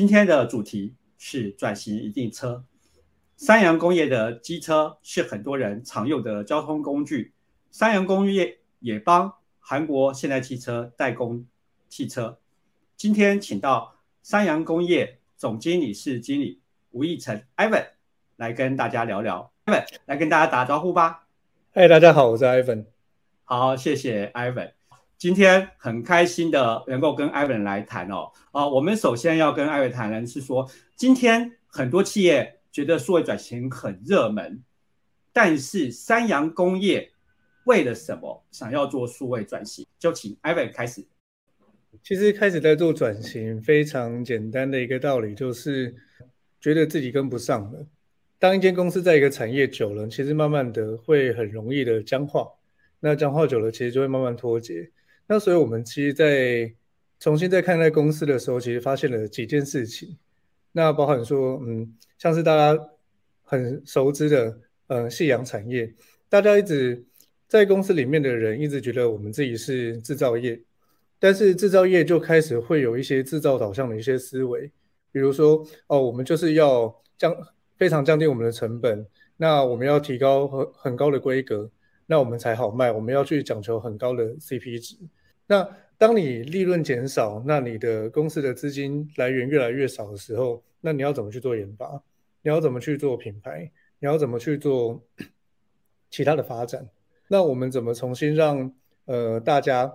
今天的主题是转型一定车。三洋工业的机车是很多人常用的交通工具。三洋工业也帮韩国现代汽车代工汽车。今天请到三洋工业总经理室经理吴义成 Ivan 来跟大家聊聊。Ivan 来跟大家打招呼吧。嗨，大家好，我是 Ivan。好，谢谢 Ivan。今天很开心的能够跟艾文来谈哦。啊，我们首先要跟艾文谈的是说，今天很多企业觉得数位转型很热门，但是三洋工业为了什么想要做数位转型？就请艾文开始。其实开始在做转型，非常简单的一个道理，就是觉得自己跟不上了。当一间公司在一个产业久了，其实慢慢的会很容易的僵化。那僵化久了，其实就会慢慢脱节。那所以，我们其实，在重新再看待公司的时候，其实发现了几件事情。那包含说，嗯，像是大家很熟知的，呃，夕阳产业，大家一直在公司里面的人一直觉得我们自己是制造业，但是制造业就开始会有一些制造导向的一些思维，比如说，哦，我们就是要降非常降低我们的成本，那我们要提高很很高的规格，那我们才好卖，我们要去讲求很高的 CP 值。那当你利润减少，那你的公司的资金来源越来越少的时候，那你要怎么去做研发？你要怎么去做品牌？你要怎么去做其他的发展？那我们怎么重新让呃大家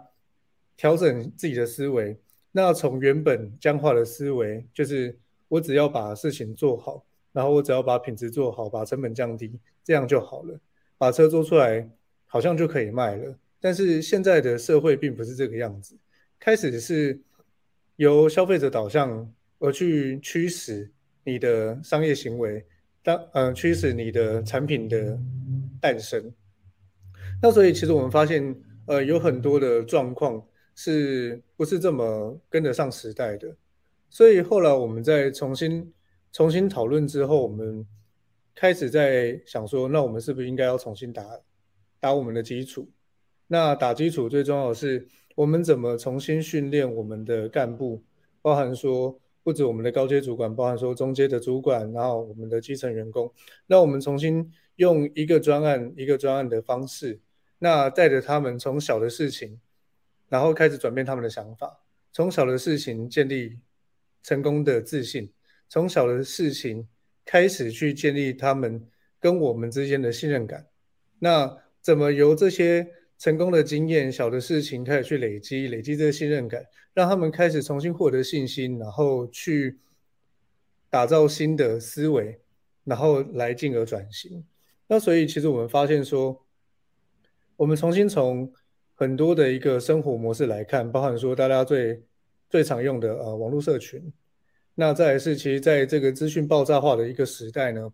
调整自己的思维？那从原本僵化的思维，就是我只要把事情做好，然后我只要把品质做好，把成本降低，这样就好了，把车做出来，好像就可以卖了。但是现在的社会并不是这个样子，开始是由消费者导向而去驱使你的商业行为，当呃驱使你的产品的诞生。那所以其实我们发现，呃，有很多的状况是不是这么跟得上时代的？所以后来我们在重新重新讨论之后，我们开始在想说，那我们是不是应该要重新打打我们的基础？那打基础最重要的是，我们怎么重新训练我们的干部，包含说不止我们的高阶主管，包含说中阶的主管，然后我们的基层员工，那我们重新用一个专案一个专案的方式，那带着他们从小的事情，然后开始转变他们的想法，从小的事情建立成功的自信，从小的事情开始去建立他们跟我们之间的信任感，那怎么由这些？成功的经验，小的事情开始去累积，累积这个信任感，让他们开始重新获得信心，然后去打造新的思维，然后来进而转型。那所以，其实我们发现说，我们重新从很多的一个生活模式来看，包含说大家最最常用的呃网络社群，那再来是其实在这个资讯爆炸化的一个时代呢，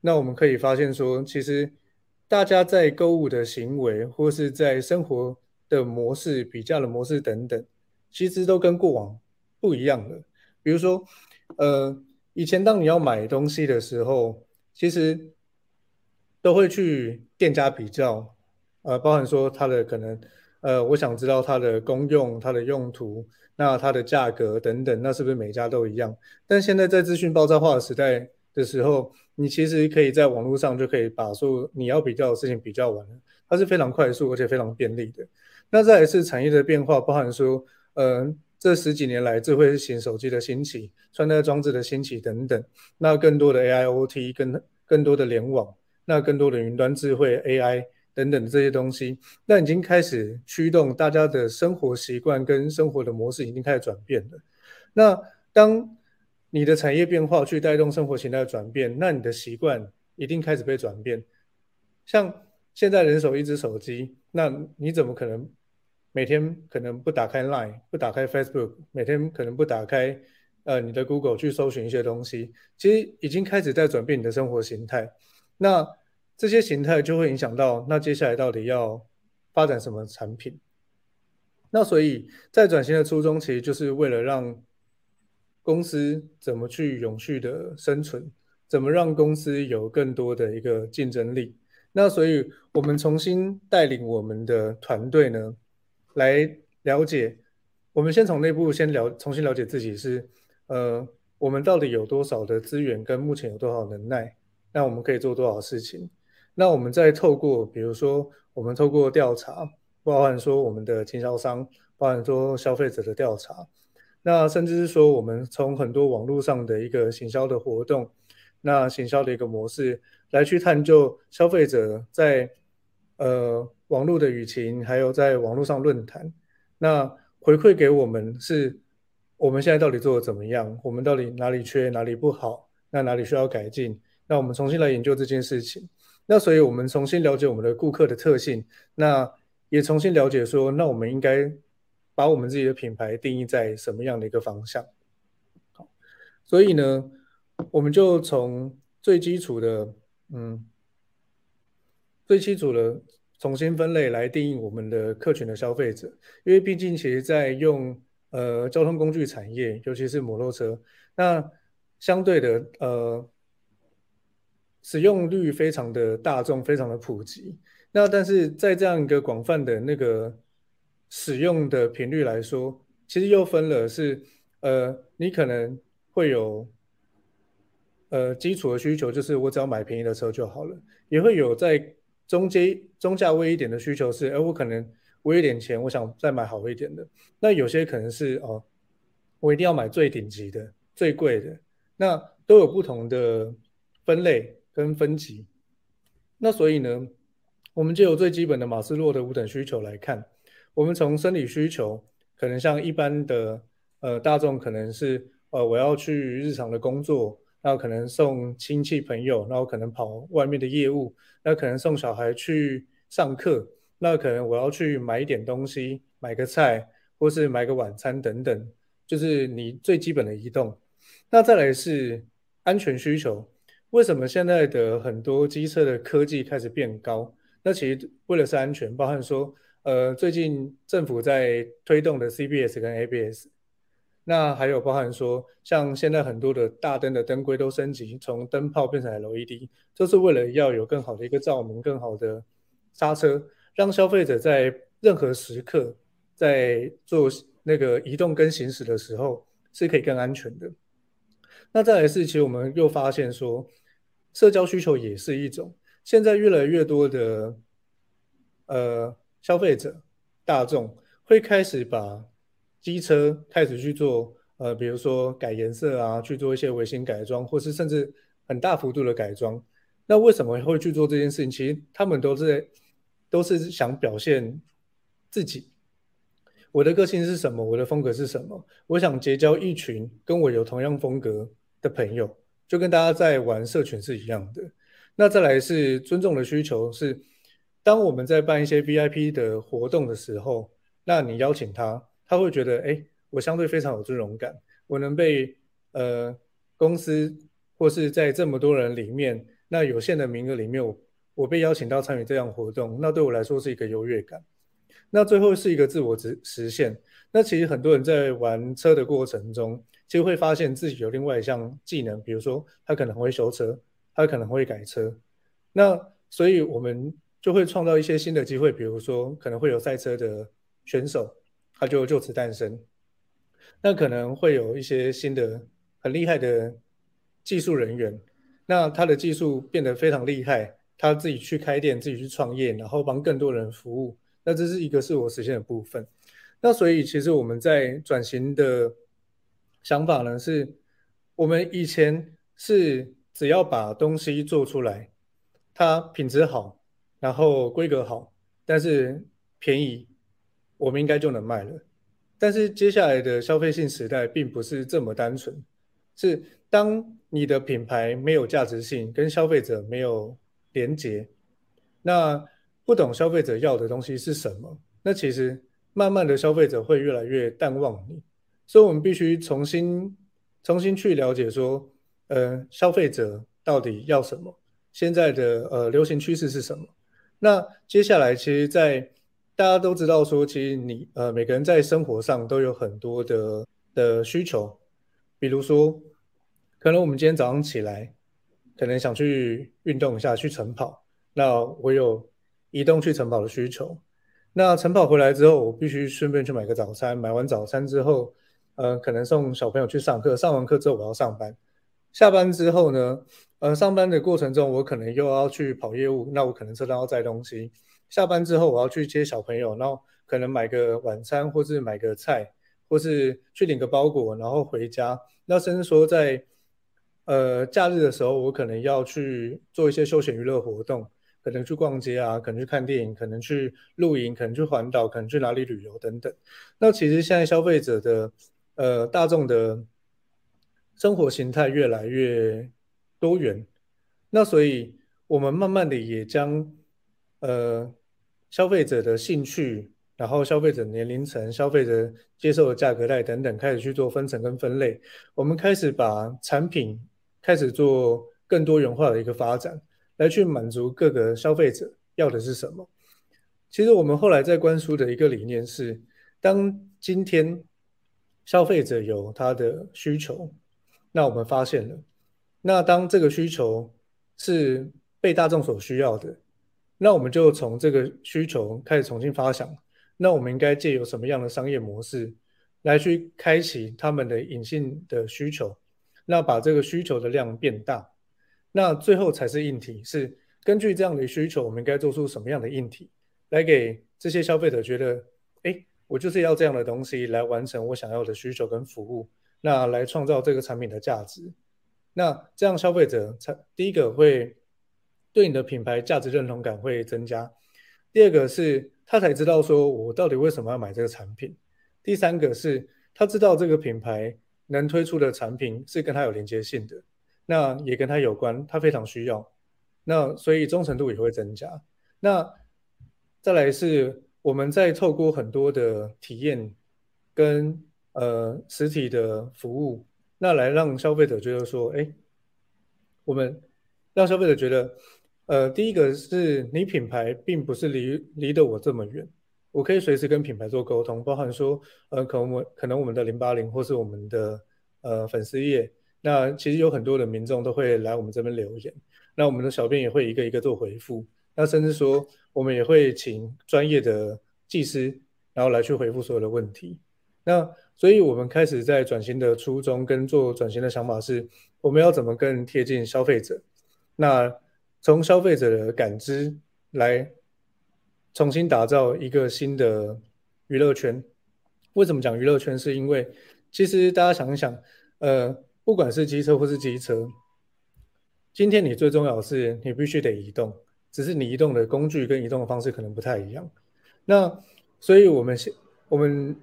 那我们可以发现说，其实。大家在购物的行为，或是在生活的模式、比较的模式等等，其实都跟过往不一样的。比如说，呃，以前当你要买东西的时候，其实都会去店家比较，呃，包含说它的可能，呃，我想知道它的功用、它的用途，那它的价格等等，那是不是每家都一样？但现在在资讯爆炸化的时代的时候，你其实可以在网络上就可以把所有你要比较的事情比较完了，它是非常快速而且非常便利的。那再一次产业的变化，包含说，呃，这十几年来智慧型手机的兴起、穿戴装置的兴起等等，那更多的 AIoT、更更多的联网，那更多的云端智慧 AI 等等这些东西，那已经开始驱动大家的生活习惯跟生活的模式已经开始转变了。那当你的产业变化去带动生活形态的转变，那你的习惯一定开始被转变。像现在人手一只手机，那你怎么可能每天可能不打开 Line，不打开 Facebook，每天可能不打开呃你的 Google 去搜寻一些东西？其实已经开始在转变你的生活形态。那这些形态就会影响到那接下来到底要发展什么产品？那所以在转型的初衷，其实就是为了让公司怎么去永续的生存？怎么让公司有更多的一个竞争力？那所以，我们重新带领我们的团队呢，来了解。我们先从内部先了，重新了解自己是，呃，我们到底有多少的资源，跟目前有多少能耐，那我们可以做多少事情？那我们再透过，比如说，我们透过调查，包含说我们的经销商，包含说消费者的调查，那甚至是说我们从很多网络上的一个行销的活动，那行销的一个模式来去探究消费者在呃网络的舆情，还有在网络上论坛，那回馈给我们是，我们现在到底做的怎么样？我们到底哪里缺，哪里不好？那哪里需要改进？那我们重新来研究这件事情。那所以我们重新了解我们的顾客的特性，那也重新了解说，那我们应该把我们自己的品牌定义在什么样的一个方向？好，所以呢，我们就从最基础的，嗯，最基础的。重新分类来定义我们的客群的消费者，因为毕竟其实，在用呃交通工具产业，尤其是摩托车，那相对的呃使用率非常的大众，非常的普及。那但是在这样一个广泛的那个使用的频率来说，其实又分了是呃你可能会有呃基础的需求，就是我只要买便宜的车就好了，也会有在。中阶中价位一点的需求是，哎，我可能我有点钱，我想再买好一点的。那有些可能是哦，我一定要买最顶级的、最贵的。那都有不同的分类跟分级。那所以呢，我们就有最基本的马斯洛的五等需求来看。我们从生理需求，可能像一般的呃大众，可能是呃我要去日常的工作。那可能送亲戚朋友，然后可能跑外面的业务，那可能送小孩去上课，那可能我要去买一点东西，买个菜，或是买个晚餐等等，就是你最基本的移动。那再来是安全需求，为什么现在的很多机车的科技开始变高？那其实为了是安全，包含说，呃，最近政府在推动的 CBS 跟 ABS。那还有包含说，像现在很多的大灯的灯规都升级，从灯泡变成 LED，就是为了要有更好的一个照明、更好的刹车，让消费者在任何时刻在做那个移动跟行驶的时候是可以更安全的。那再来是，其实我们又发现说，社交需求也是一种，现在越来越多的呃消费者大众会开始把。机车开始去做，呃，比如说改颜色啊，去做一些微型改装，或是甚至很大幅度的改装。那为什么会去做这件事情？其实他们都是都是想表现自己，我的个性是什么，我的风格是什么？我想结交一群跟我有同样风格的朋友，就跟大家在玩社群是一样的。那再来是尊重的需求，是当我们在办一些 VIP 的活动的时候，那你邀请他。他会觉得，哎，我相对非常有尊荣感，我能被呃公司或是在这么多人里面，那有限的名额里面，我我被邀请到参与这样活动，那对我来说是一个优越感。那最后是一个自我实实现。那其实很多人在玩车的过程中，其实会发现自己有另外一项技能，比如说他可能会修车，他可能会改车。那所以我们就会创造一些新的机会，比如说可能会有赛车的选手。他就就此诞生，那可能会有一些新的很厉害的技术人员，那他的技术变得非常厉害，他自己去开店，自己去创业，然后帮更多人服务，那这是一个自我实现的部分。那所以其实我们在转型的想法呢，是我们以前是只要把东西做出来，它品质好，然后规格好，但是便宜。我们应该就能卖了，但是接下来的消费性时代并不是这么单纯，是当你的品牌没有价值性，跟消费者没有连接，那不懂消费者要的东西是什么，那其实慢慢的消费者会越来越淡忘你，所以我们必须重新重新去了解说，呃，消费者到底要什么，现在的呃流行趋势是什么，那接下来其实，在大家都知道，说其实你呃每个人在生活上都有很多的的需求，比如说，可能我们今天早上起来，可能想去运动一下，去晨跑，那我有移动去晨跑的需求。那晨跑回来之后，我必须顺便去买个早餐，买完早餐之后，呃，可能送小朋友去上课，上完课之后我要上班，下班之后呢，呃，上班的过程中我可能又要去跑业务，那我可能车上要载东西，下班之后我要去接小朋友，然后可能买个晚餐，或是买个菜，或是去领个包裹，然后回家，那甚至说在呃假日的时候，我可能要去做一些休闲娱乐活动。可能去逛街啊，可能去看电影，可能去露营，可能去环岛，可能去哪里旅游等等。那其实现在消费者的呃大众的生活形态越来越多元，那所以我们慢慢的也将呃消费者的兴趣，然后消费者年龄层、消费者接受的价格带等等开始去做分层跟分类。我们开始把产品开始做更多元化的一个发展。来去满足各个消费者要的是什么？其实我们后来在观书的一个理念是：当今天消费者有他的需求，那我们发现了，那当这个需求是被大众所需要的，那我们就从这个需求开始重新发想，那我们应该借由什么样的商业模式来去开启他们的隐性的需求，那把这个需求的量变大。那最后才是硬体，是根据这样的需求，我们应该做出什么样的硬体，来给这些消费者觉得，哎，我就是要这样的东西来完成我想要的需求跟服务，那来创造这个产品的价值。那这样消费者才第一个会对你的品牌价值认同感会增加，第二个是他才知道说我到底为什么要买这个产品，第三个是他知道这个品牌能推出的产品是跟他有连接性的。那也跟他有关，他非常需要，那所以忠诚度也会增加。那再来是我们在透过很多的体验跟呃实体的服务，那来让消费者觉得说，哎，我们让消费者觉得，呃，第一个是你品牌并不是离离得我这么远，我可以随时跟品牌做沟通，包含说，呃，可能我可能我们的零八零或是我们的呃粉丝页。那其实有很多的民众都会来我们这边留言，那我们的小编也会一个一个做回复，那甚至说我们也会请专业的技师，然后来去回复所有的问题。那所以我们开始在转型的初衷跟做转型的想法是，我们要怎么更贴近消费者？那从消费者的感知来重新打造一个新的娱乐圈。为什么讲娱乐圈？是因为其实大家想一想，呃。不管是机车或是机车，今天你最重要的是你必须得移动，只是你移动的工具跟移动的方式可能不太一样。那所以我们先我们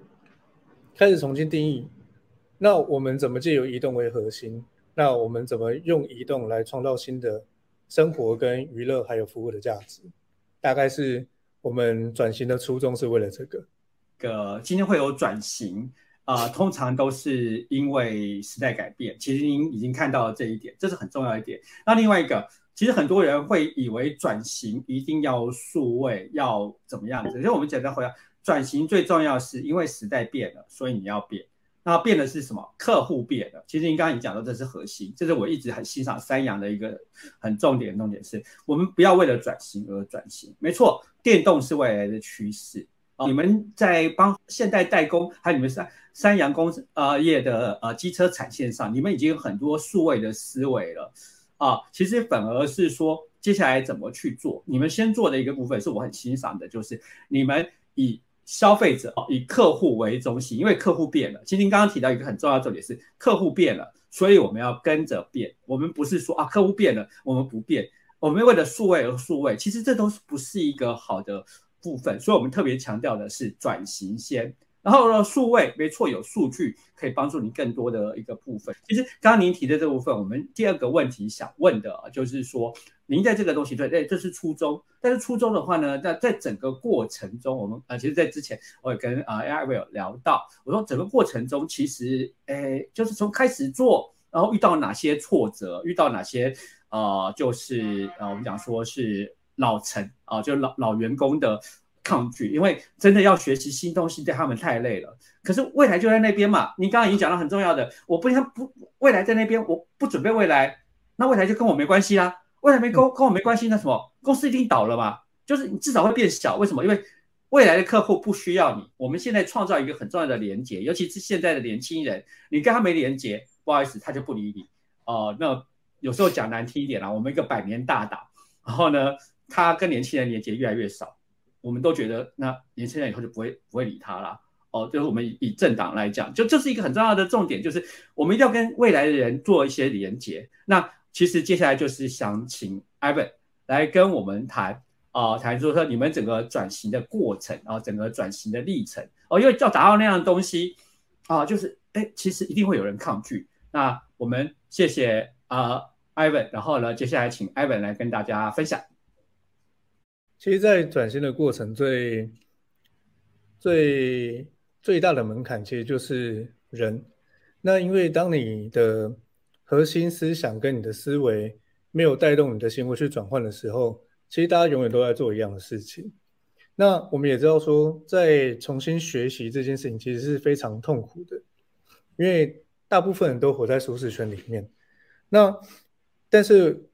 开始重新定义，那我们怎么借由移动为核心？那我们怎么用移动来创造新的生活跟娱乐还有服务的价值？大概是我们转型的初衷是为了这个。个今天会有转型。啊，通常都是因为时代改变。其实您已经看到了这一点，这是很重要一点。那另外一个，其实很多人会以为转型一定要数位，要怎么样子？就我们简单回答，转型最重要是因为时代变了，所以你要变。那变的是什么？客户变了。其实您刚刚已经讲到，这是核心，这是我一直很欣赏三洋的一个很重点重点，是我们不要为了转型而转型。没错，电动是未来的趋势。你们在帮现代代工，还有你们三三洋工呃业的呃机车产线上，你们已经有很多数位的思维了啊。其实反而是说，接下来怎么去做？你们先做的一个部分是我很欣赏的，就是你们以消费者、以客户为中心，因为客户变了。其实您刚刚提到一个很重要的重点是，客户变了，所以我们要跟着变。我们不是说啊，客户变了，我们不变，我们为了数位而数位，其实这都是不是一个好的。部分，所以我们特别强调的是转型先，然后呢，数位没错，有数据可以帮助你更多的一个部分。其实刚刚您提的这部分，我们第二个问题想问的就是说，您在这个东西对，对，这是初衷，但是初衷的话呢，在在整个过程中，我们啊，其实，在之前我也跟啊 AI 有聊到，我说整个过程中，其实，哎，就是从开始做，然后遇到哪些挫折，遇到哪些呃，就是呃，我们讲说是。老陈啊，就老老员工的抗拒，因为真的要学习新东西，对他们太累了。可是未来就在那边嘛，你刚刚已经讲到很重要的，我不想不未来在那边，我不准备未来，那未来就跟我没关系啦。未来没跟跟我没关系，那什么公司一定倒了嘛？就是你至少会变小，为什么？因为未来的客户不需要你，我们现在创造一个很重要的连接，尤其是现在的年轻人，你跟他没连接，不好意思，他就不理你。哦，那有时候讲难听一点啦，我们一个百年大党，然后呢，他跟年轻人连接越来越少，我们都觉得那年轻人以后就不会不会理他了。哦，就是我们以以政党来讲，就这是一个很重要的重点，就是我们一定要跟未来的人做一些连接。那其实接下来就是想请 Ivan 来跟我们谈。啊，谈说说你们整个转型的过程，然后整个转型的历程哦，因为要达到那样的东西啊，就是哎，其实一定会有人抗拒。那我们谢谢啊，Ivan，然后呢，接下来请 Ivan 来跟大家分享。其实，在转型的过程，最最最大的门槛其实就是人。那因为当你的核心思想跟你的思维没有带动你的行为去转换的时候，其实大家永远都在做一样的事情。那我们也知道说，在重新学习这件事情其实是非常痛苦的，因为大部分人都活在舒适圈里面。那但是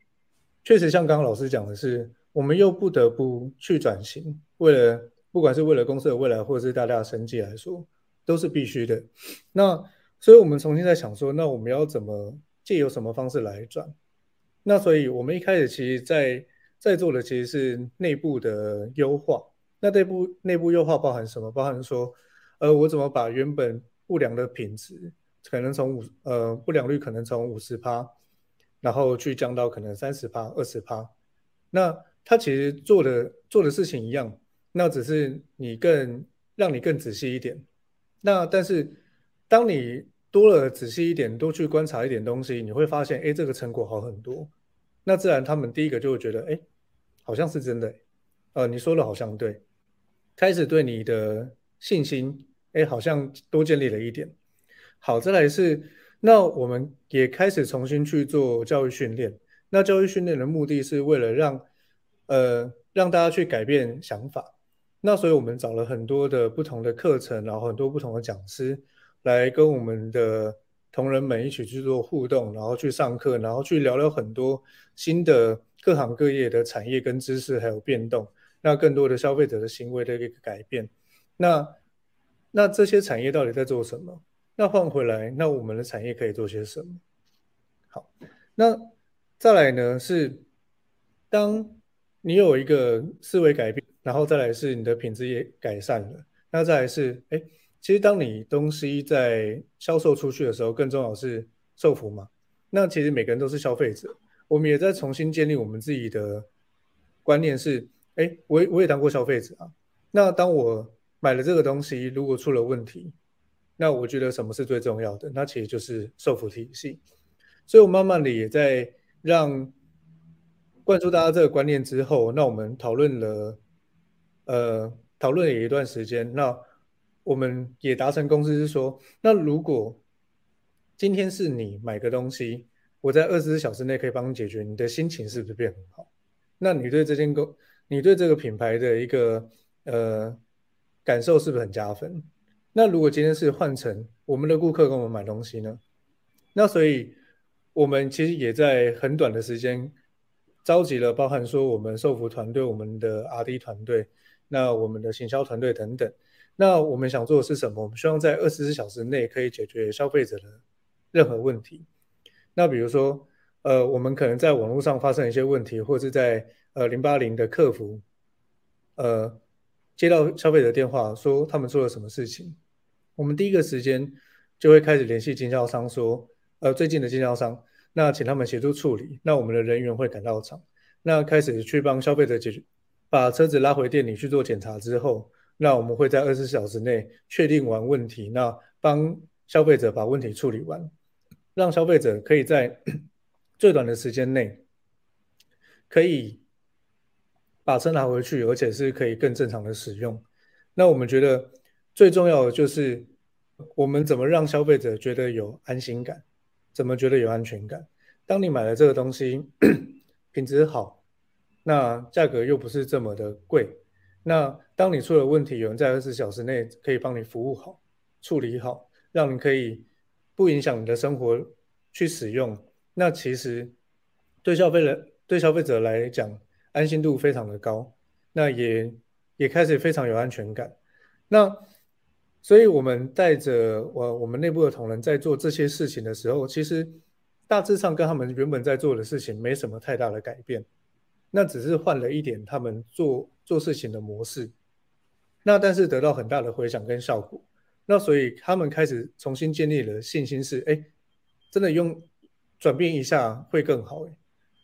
确实像刚刚老师讲的是，我们又不得不去转型，为了不管是为了公司的未来，或者是大家的生计来说，都是必须的。那所以我们重新在想说，那我们要怎么借由什么方式来转？那所以我们一开始其实，在在做的其实是内部的优化。那内部内部优化包含什么？包含说，呃，我怎么把原本不良的品质，可能从五呃不良率可能从五十趴，然后去降到可能三十趴、二十趴。那他其实做的做的事情一样，那只是你更让你更仔细一点。那但是当你多了仔细一点，多去观察一点东西，你会发现，哎，这个成果好很多。那自然他们第一个就会觉得，哎。好像是真的，呃，你说的好像对，开始对你的信心，哎，好像多建立了一点。好，再来是，那我们也开始重新去做教育训练。那教育训练的目的是为了让，呃，让大家去改变想法。那所以我们找了很多的不同的课程，然后很多不同的讲师来跟我们的同仁们一起去做互动，然后去上课，然后去聊聊很多新的。各行各业的产业跟知识还有变动，那更多的消费者的行为的一个改变，那那这些产业到底在做什么？那换回来，那我们的产业可以做些什么？好，那再来呢是，当你有一个思维改变，然后再来是你的品质也改善了，那再来是，哎，其实当你东西在销售出去的时候，更重要是受服嘛？那其实每个人都是消费者。我们也在重新建立我们自己的观念，是，哎，我我也当过消费者啊。那当我买了这个东西，如果出了问题，那我觉得什么是最重要的？那其实就是受服体系。所以我慢慢的也在让灌输大家这个观念之后，那我们讨论了，呃，讨论了一段时间，那我们也达成共识，是说，那如果今天是你买个东西。我在二十四小时内可以帮你解决，你的心情是不是变很好？那你对这间公，你对这个品牌的一个呃感受是不是很加分？那如果今天是换成我们的顾客跟我们买东西呢？那所以我们其实也在很短的时间召集了，包含说我们售服团队、我们的 R&D 团队、那我们的行销团队等等。那我们想做的是什么？我们希望在二十四小时内可以解决消费者的任何问题。那比如说，呃，我们可能在网络上发生一些问题，或者是在呃零八零的客服，呃，接到消费者电话说他们做了什么事情，我们第一个时间就会开始联系经销商说，呃，最近的经销商，那请他们协助处理，那我们的人员会赶到场，那开始去帮消费者解决，把车子拉回店里去做检查之后，那我们会在二十四小时内确定完问题，那帮消费者把问题处理完。让消费者可以在 最短的时间内，可以把车拿回去，而且是可以更正常的使用。那我们觉得最重要的就是，我们怎么让消费者觉得有安心感，怎么觉得有安全感。当你买了这个东西，品质好，那价格又不是这么的贵，那当你出了问题，有人在二十四小时内可以帮你服务好、处理好，让你可以。不影响你的生活去使用，那其实对消费者对消费者来讲安心度非常的高，那也也开始非常有安全感。那所以我们带着我我们内部的同仁在做这些事情的时候，其实大致上跟他们原本在做的事情没什么太大的改变，那只是换了一点他们做做事情的模式。那但是得到很大的回响跟效果。那所以他们开始重新建立了信心，是哎，真的用转变一下会更好哎。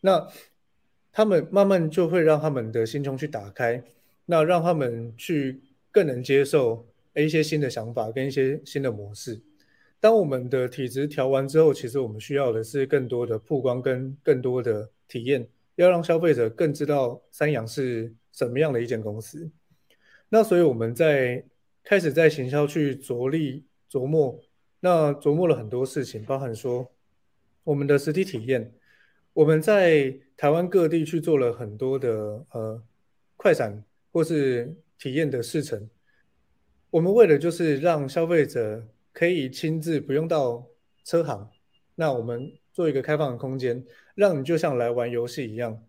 那他们慢慢就会让他们的心胸去打开，那让他们去更能接受一些新的想法跟一些新的模式。当我们的体质调完之后，其实我们需要的是更多的曝光跟更多的体验，要让消费者更知道三洋是什么样的一间公司。那所以我们在。开始在行销去着力琢磨，那琢磨了很多事情，包含说我们的实体体验，我们在台湾各地去做了很多的呃快闪或是体验的试乘，我们为了就是让消费者可以亲自不用到车行，那我们做一个开放的空间，让你就像来玩游戏一样，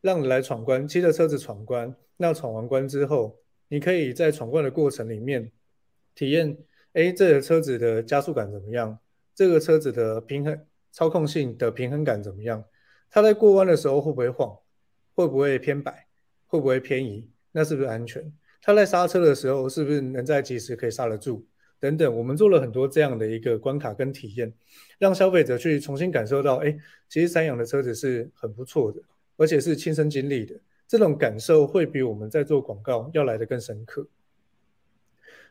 让你来闯关，骑着车子闯关，那闯完关之后。你可以在闯关的过程里面体验，哎，这个车子的加速感怎么样？这个车子的平衡操控性的平衡感怎么样？它在过弯的时候会不会晃？会不会偏摆？会不会偏移？那是不是安全？它在刹车的时候是不是能在及时可以刹得住？等等，我们做了很多这样的一个关卡跟体验，让消费者去重新感受到，哎，其实三洋的车子是很不错的，而且是亲身经历的。这种感受会比我们在做广告要来的更深刻。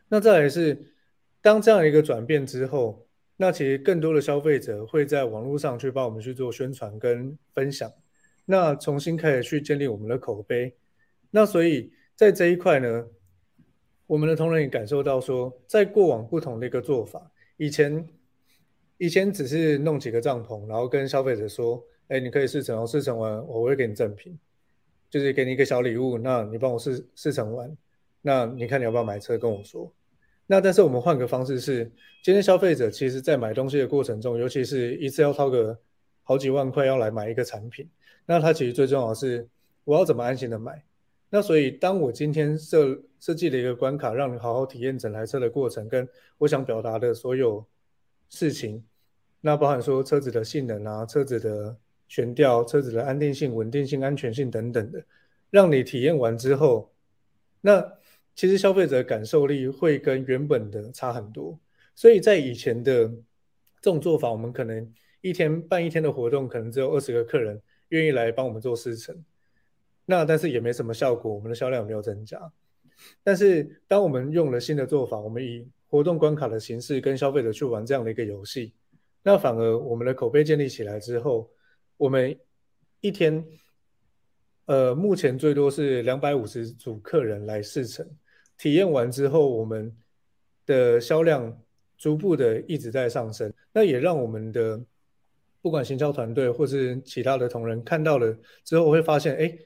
那再来是，当这样一个转变之后，那其实更多的消费者会在网络上去帮我们去做宣传跟分享，那重新开始去建立我们的口碑。那所以在这一块呢，我们的同仁也感受到说，在过往不同的一个做法，以前以前只是弄几个帐篷，然后跟消费者说，哎，你可以试乘哦，试乘完我会给你赠品。就是给你一个小礼物，那你帮我试试乘完，那你看你要不要买车？跟我说。那但是我们换个方式是，今天消费者其实在买东西的过程中，尤其是一次要掏个好几万块要来买一个产品，那他其实最重要的是我要怎么安心的买。那所以当我今天设设计了一个关卡，让你好好体验整台车的过程，跟我想表达的所有事情，那包含说车子的性能啊，车子的。悬吊车子的安定性、稳定性、安全性等等的，让你体验完之后，那其实消费者感受力会跟原本的差很多。所以在以前的这种做法，我们可能一天办一天的活动，可能只有二十个客人愿意来帮我们做试乘，那但是也没什么效果，我们的销量没有增加。但是当我们用了新的做法，我们以活动关卡的形式跟消费者去玩这样的一个游戏，那反而我们的口碑建立起来之后。我们一天，呃，目前最多是两百五十组客人来试乘，体验完之后，我们的销量逐步的一直在上升。那也让我们的不管行销团队或是其他的同仁看到了之后，会发现，哎，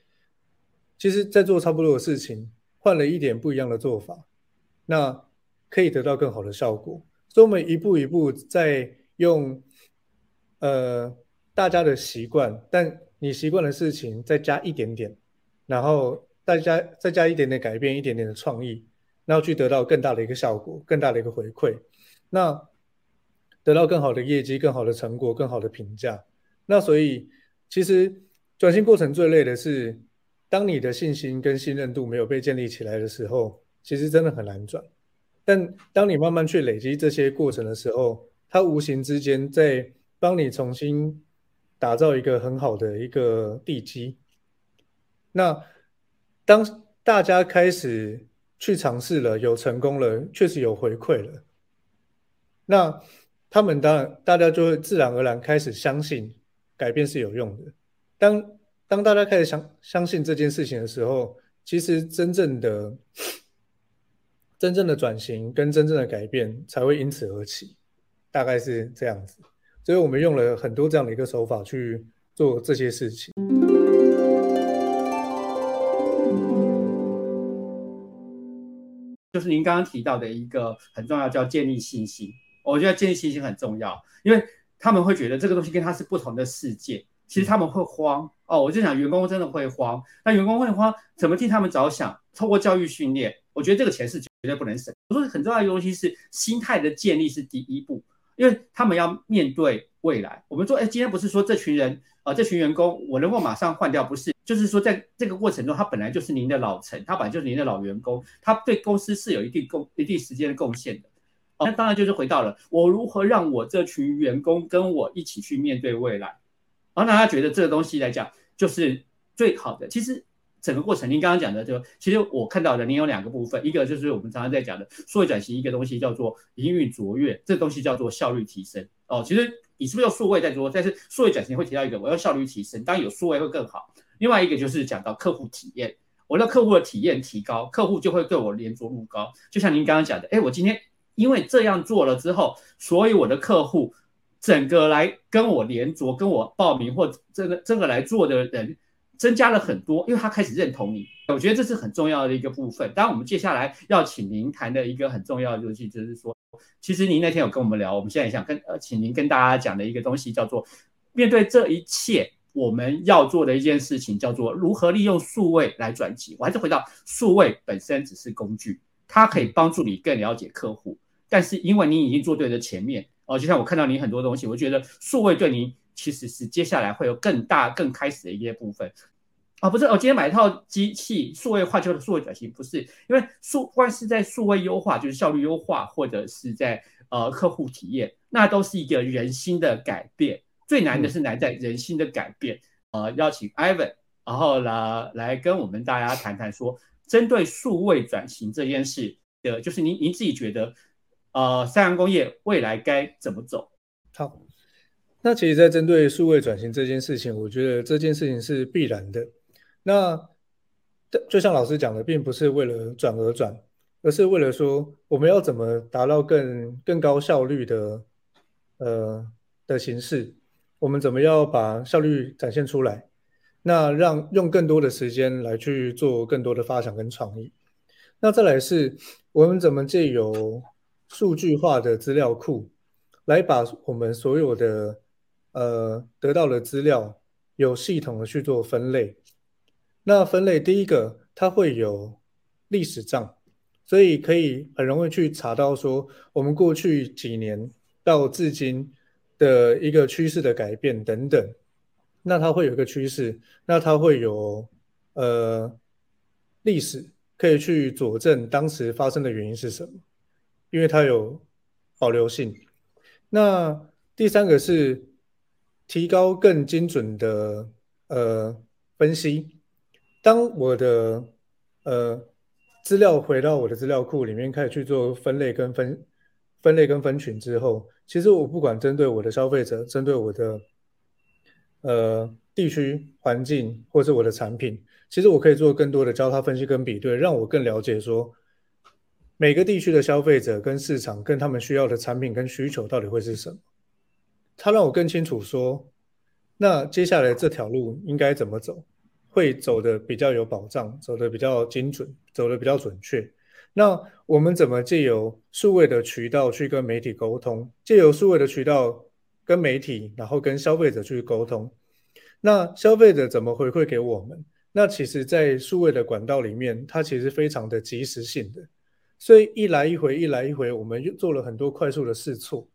其实在做差不多的事情，换了一点不一样的做法，那可以得到更好的效果。所以，我们一步一步在用，呃。大家的习惯，但你习惯的事情再加一点点，然后大家再加一点点改变，一点点的创意，然后去得到更大的一个效果，更大的一个回馈，那得到更好的业绩、更好的成果、更好的评价。那所以其实转型过程最累的是，当你的信心跟信任度没有被建立起来的时候，其实真的很难转。但当你慢慢去累积这些过程的时候，它无形之间在帮你重新。打造一个很好的一个地基。那当大家开始去尝试了，有成功了，确实有回馈了，那他们当然大家就会自然而然开始相信改变是有用的。当当大家开始相相信这件事情的时候，其实真正的 真正的转型跟真正的改变才会因此而起，大概是这样子。所以我们用了很多这样的一个手法去做这些事情。就是您刚刚提到的一个很重要，叫建立信心。我觉得建立信心很重要，因为他们会觉得这个东西跟他是不同的世界，其实他们会慌哦。我就想，员工真的会慌。那员工会慌，怎么替他们着想？透过教育训练，我觉得这个钱是绝对不能省。我说很重要的东西是心态的建立是第一步，因为他们要面对未来。我们说，哎，今天不是说这群人啊，这群员工我能够马上换掉，不是，就是说在这个过程中，他本来就是您的老臣，他本来就是您的老员工，他对公司是有一定贡一定时间的贡献的。那当然就是回到了我如何让我这群员工跟我一起去面对未来，然后让他觉得这个东西来讲就是最好的。其实整个过程，您刚刚讲的就，其实我看到的，您有两个部分，一个就是我们常常在讲的数位转型，一个东西叫做营运卓越，这东西叫做效率提升。哦，其实你是不是用数位在做？但是数位转型会提到一个，我要效率提升，当然有数位会更好。另外一个就是讲到客户体验，我让客户的体验提高，客户就会对我连着度高。就像您刚刚讲的，哎，我今天。因为这样做了之后，所以我的客户整个来跟我连着、跟我报名或这个这个来做的人增加了很多，因为他开始认同你。我觉得这是很重要的一个部分。当然，我们接下来要请您谈的一个很重要的东西，就是说，其实您那天有跟我们聊，我们现在想跟呃，请您跟大家讲的一个东西，叫做面对这一切，我们要做的一件事情，叫做如何利用数位来转机。我还是回到数位本身只是工具，它可以帮助你更了解客户。但是因为你已经做对了前面哦，就像我看到你很多东西，我觉得数位对你其实是接下来会有更大、更开始的一些部分啊，不是我今天买一套机器数位化就是数位转型，不是因为数，不管是在数位优化，就是效率优化，或者是在呃客户体验，那都是一个人心的改变。最难的是难在人心的改变。呃，邀请 Ivan，然后来来跟我们大家谈谈说，针对数位转型这件事的，就是您您自己觉得。呃，三洋工业未来该怎么走？好，那其实，在针对数位转型这件事情，我觉得这件事情是必然的。那就像老师讲的，并不是为了转而转，而是为了说，我们要怎么达到更更高效率的呃的形式？我们怎么要把效率展现出来？那让用更多的时间来去做更多的发想跟创意。那再来是，我们怎么借由数据化的资料库，来把我们所有的呃得到的资料有系统的去做分类。那分类第一个，它会有历史账，所以可以很容易去查到说我们过去几年到至今的一个趋势的改变等等。那它会有一个趋势，那它会有呃历史可以去佐证当时发生的原因是什么。因为它有保留性。那第三个是提高更精准的呃分析。当我的呃资料回到我的资料库里面，开始去做分类跟分分类跟分群之后，其实我不管针对我的消费者，针对我的呃地区环境，或是我的产品，其实我可以做更多的交叉分析跟比对，让我更了解说。每个地区的消费者跟市场跟他们需要的产品跟需求到底会是什么？他让我更清楚说，那接下来这条路应该怎么走，会走的比较有保障，走的比较精准，走的比较准确。那我们怎么借由数位的渠道去跟媒体沟通？借由数位的渠道跟媒体，然后跟消费者去沟通。那消费者怎么回馈给我们？那其实，在数位的管道里面，它其实非常的及时性的。所以一来一回，一来一回，我们又做了很多快速的试错。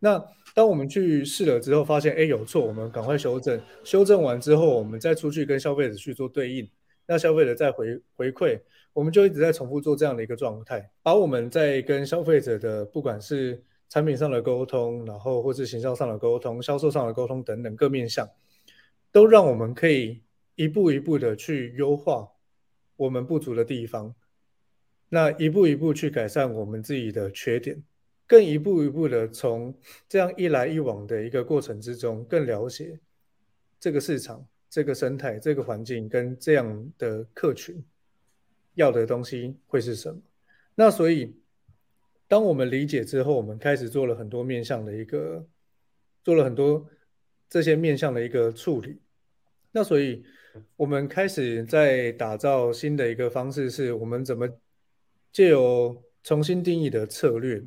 那当我们去试了之后，发现哎有错，我们赶快修正。修正完之后，我们再出去跟消费者去做对应，那消费者再回回馈，我们就一直在重复做这样的一个状态，把我们在跟消费者的不管是产品上的沟通，然后或是形象上的沟通、销售上的沟通等等各面向，都让我们可以一步一步的去优化我们不足的地方。那一步一步去改善我们自己的缺点，更一步一步的从这样一来一往的一个过程之中，更了解这个市场、这个生态、这个环境跟这样的客群要的东西会是什么。那所以，当我们理解之后，我们开始做了很多面向的一个，做了很多这些面向的一个处理。那所以，我们开始在打造新的一个方式，是我们怎么。借由重新定义的策略，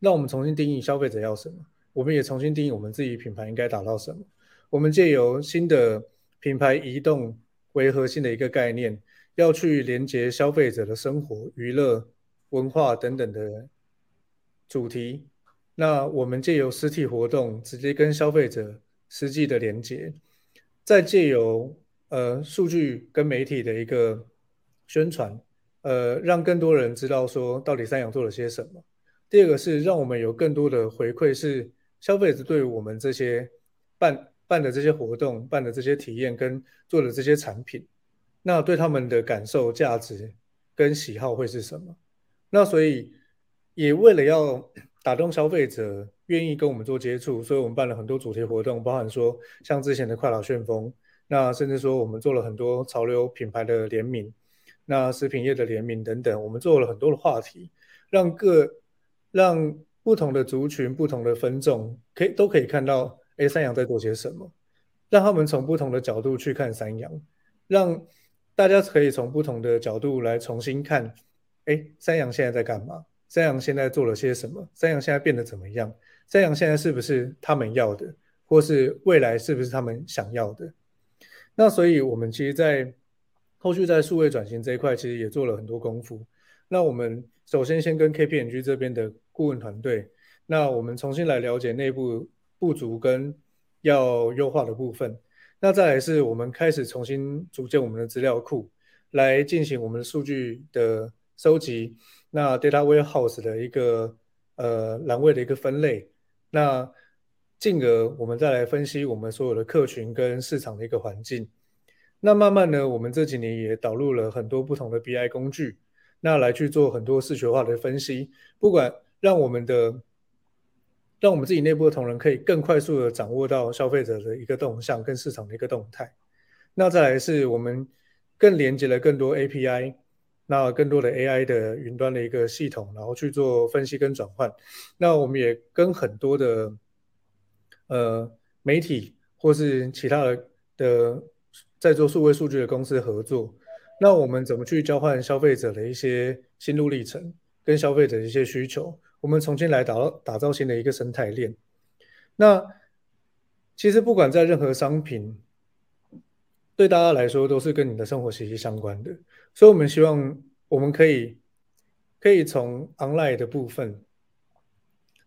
让我们重新定义消费者要什么，我们也重新定义我们自己品牌应该达到什么。我们借由新的品牌移动为核心的一个概念，要去连接消费者的生活、娱乐、文化等等的主题。那我们借由实体活动，直接跟消费者实际的连接，再借由呃数据跟媒体的一个宣传，呃，让更多人知道说到底三洋做了些什么。第二个是让我们有更多的回馈，是消费者对我们这些办。办的这些活动，办的这些体验，跟做的这些产品，那对他们的感受、价值跟喜好会是什么？那所以也为了要打动消费者，愿意跟我们做接触，所以我们办了很多主题活动，包含说像之前的快老旋风，那甚至说我们做了很多潮流品牌的联名，那食品业的联名等等，我们做了很多的话题，让各让不同的族群、不同的分众，可以都可以看到。哎，三洋在做些什么？让他们从不同的角度去看三洋，让大家可以从不同的角度来重新看。哎，三洋现在在干嘛？三洋现在做了些什么？三洋现在变得怎么样？三洋现在是不是他们要的，或是未来是不是他们想要的？那所以，我们其实，在后续在数位转型这一块，其实也做了很多功夫。那我们首先先跟 KPMG 这边的顾问团队，那我们重新来了解内部。不足跟要优化的部分，那再来是我们开始重新组建我们的资料库，来进行我们的数据的收集，那 data warehouse 的一个呃栏位的一个分类，那进而我们再来分析我们所有的客群跟市场的一个环境，那慢慢呢，我们这几年也导入了很多不同的 BI 工具，那来去做很多视觉化的分析，不管让我们的让我们自己内部的同仁可以更快速的掌握到消费者的一个动向跟市场的一个动态。那再来是我们更连接了更多 API，那更多的 AI 的云端的一个系统，然后去做分析跟转换。那我们也跟很多的呃媒体或是其他的的在做数位数据的公司合作。那我们怎么去交换消费者的一些心路历程跟消费者的一些需求？我们重新来打打造新的一个生态链。那其实不管在任何商品，对大家来说都是跟你的生活息息相关的。所以，我们希望我们可以可以从 online 的部分，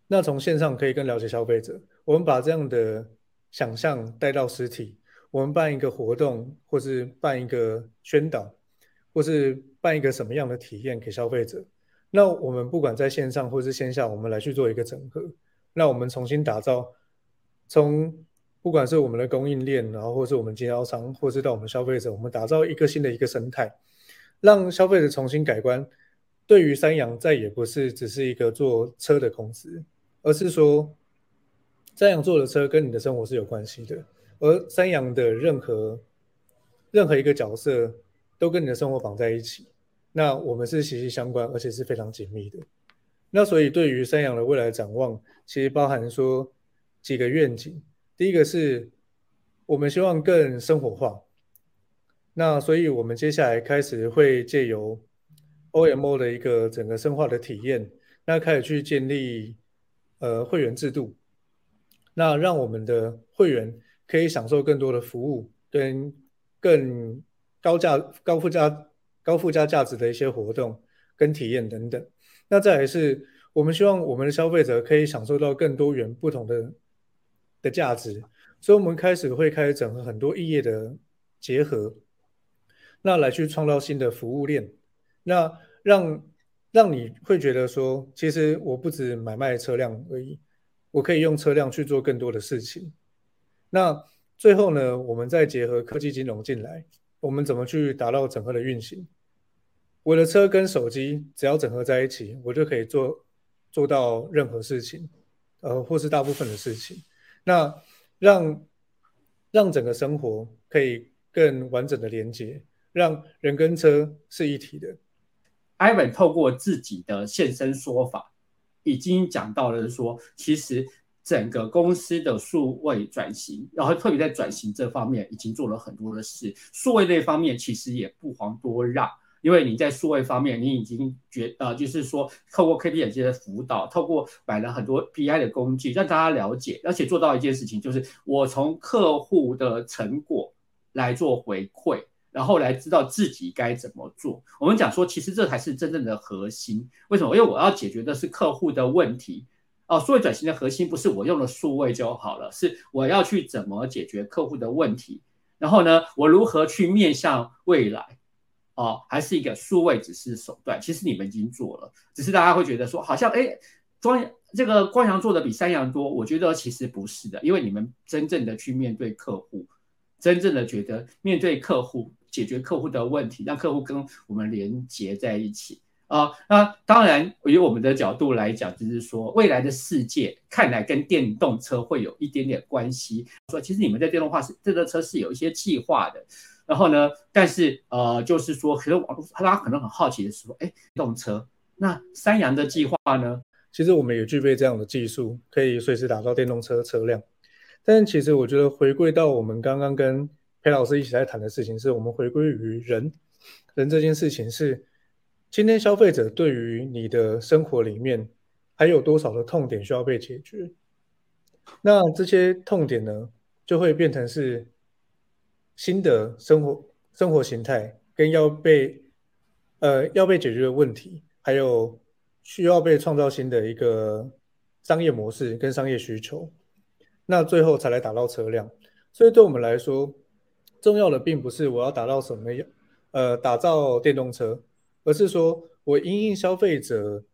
那从线上可以更了解消费者。我们把这样的想象带到实体，我们办一个活动，或是办一个宣导，或是办一个什么样的体验给消费者。那我们不管在线上或是线下，我们来去做一个整合。那我们重新打造，从不管是我们的供应链，然后或是我们经销商，或是到我们消费者，我们打造一个新的一个生态，让消费者重新改观。对于三洋，再也不是只是一个做车的公司，而是说三洋做的车跟你的生活是有关系的。而三洋的任何任何一个角色，都跟你的生活绑在一起。那我们是息息相关，而且是非常紧密的。那所以对于三洋的未来展望，其实包含说几个愿景。第一个是我们希望更生活化。那所以我们接下来开始会借由 OMO 的一个整个深化的体验，那开始去建立呃会员制度，那让我们的会员可以享受更多的服务，跟更高价高附加。高附加价值的一些活动跟体验等等，那再来是我们希望我们的消费者可以享受到更多元不同的的价值，所以我们开始会开始整合很多异业的结合，那来去创造新的服务链，那让让你会觉得说，其实我不止买卖车辆而已，我可以用车辆去做更多的事情。那最后呢，我们再结合科技金融进来。我们怎么去达到整合的运行？我的车跟手机只要整合在一起，我就可以做做到任何事情，呃，或是大部分的事情。那让让整个生活可以更完整的连接，让人跟车是一体的。Ivan 透过自己的现身说法，已经讲到了说，其实。整个公司的数位转型，然后特别在转型这方面已经做了很多的事。数位那方面其实也不遑多让，因为你在数位方面，你已经觉呃，就是说透过 KPI 这的辅导，透过买了很多 BI 的工具，让大家了解，而且做到一件事情，就是我从客户的成果来做回馈，然后来知道自己该怎么做。我们讲说，其实这才是真正的核心。为什么？因为我要解决的是客户的问题。哦，数位转型的核心不是我用了数位就好了，是我要去怎么解决客户的问题。然后呢，我如何去面向未来？哦，还是一个数位只是手段，其实你们已经做了，只是大家会觉得说，好像哎，光这个光阳做的比三阳多，我觉得其实不是的，因为你们真正的去面对客户，真正的觉得面对客户，解决客户的问题，让客户跟我们连接在一起。啊，那当然，以我们的角度来讲，就是说未来的世界看来跟电动车会有一点点关系。说其实你们在电动化是这个车是有一些计划的，然后呢，但是呃，就是说，可能网络大家可能很好奇的是说，哎，电动车那三洋的计划呢？其实我们也具备这样的技术，可以随时打造电动车车辆。但其实我觉得回归到我们刚刚跟裴老师一起在谈的事情，是我们回归于人，人这件事情是。今天消费者对于你的生活里面还有多少的痛点需要被解决？那这些痛点呢，就会变成是新的生活生活形态跟要被呃要被解决的问题，还有需要被创造新的一个商业模式跟商业需求。那最后才来打造车辆。所以对我们来说，重要的并不是我要打造什么样呃打造电动车。而是说，我因应消费者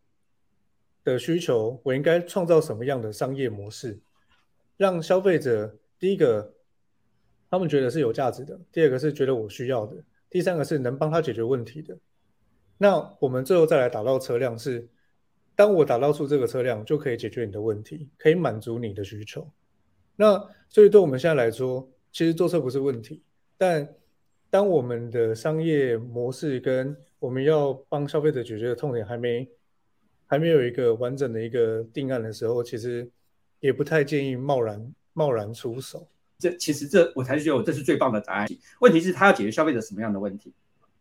的需求，我应该创造什么样的商业模式，让消费者第一个他们觉得是有价值的，第二个是觉得我需要的，第三个是能帮他解决问题的。那我们最后再来打造车辆，是当我打造出这个车辆，就可以解决你的问题，可以满足你的需求。那所以对我们现在来说，其实坐车不是问题，但当我们的商业模式跟我们要帮消费者解决的痛点还没还没有一个完整的一个定案的时候，其实也不太建议贸然贸然出手。这其实这我才觉得这是最棒的答案。问题是他要解决消费者什么样的问题？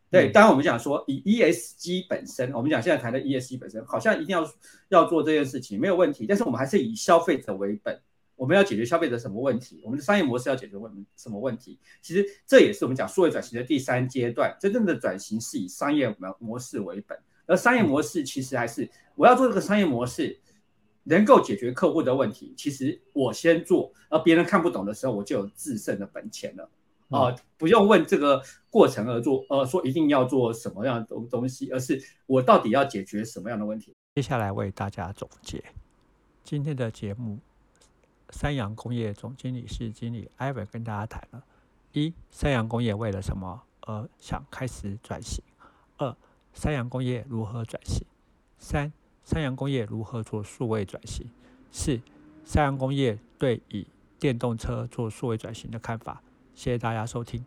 对，当然我们讲说以 ESG 本身，我们讲现在谈的 ESG 本身，好像一定要要做这件事情没有问题，但是我们还是以消费者为本。我们要解决消费者什么问题？我们的商业模式要解决问什么问题？其实这也是我们讲数位转型的第三阶段。真正的转型是以商业模模式为本，而商业模式其实还是我要做这个商业模式能够解决客户的问题。其实我先做，而别人看不懂的时候，我就有制胜的本钱了啊！不用问这个过程而做，呃，说一定要做什么样的东东西，而是我到底要解决什么样的问题？接下来为大家总结今天的节目。三洋工业总经理室经理艾文跟大家谈了：一、三洋工业为了什么而想开始转型；二、三洋工业如何转型；三、三洋工业如何做数位转型；四、三洋工业对以电动车做数位转型的看法。谢谢大家收听。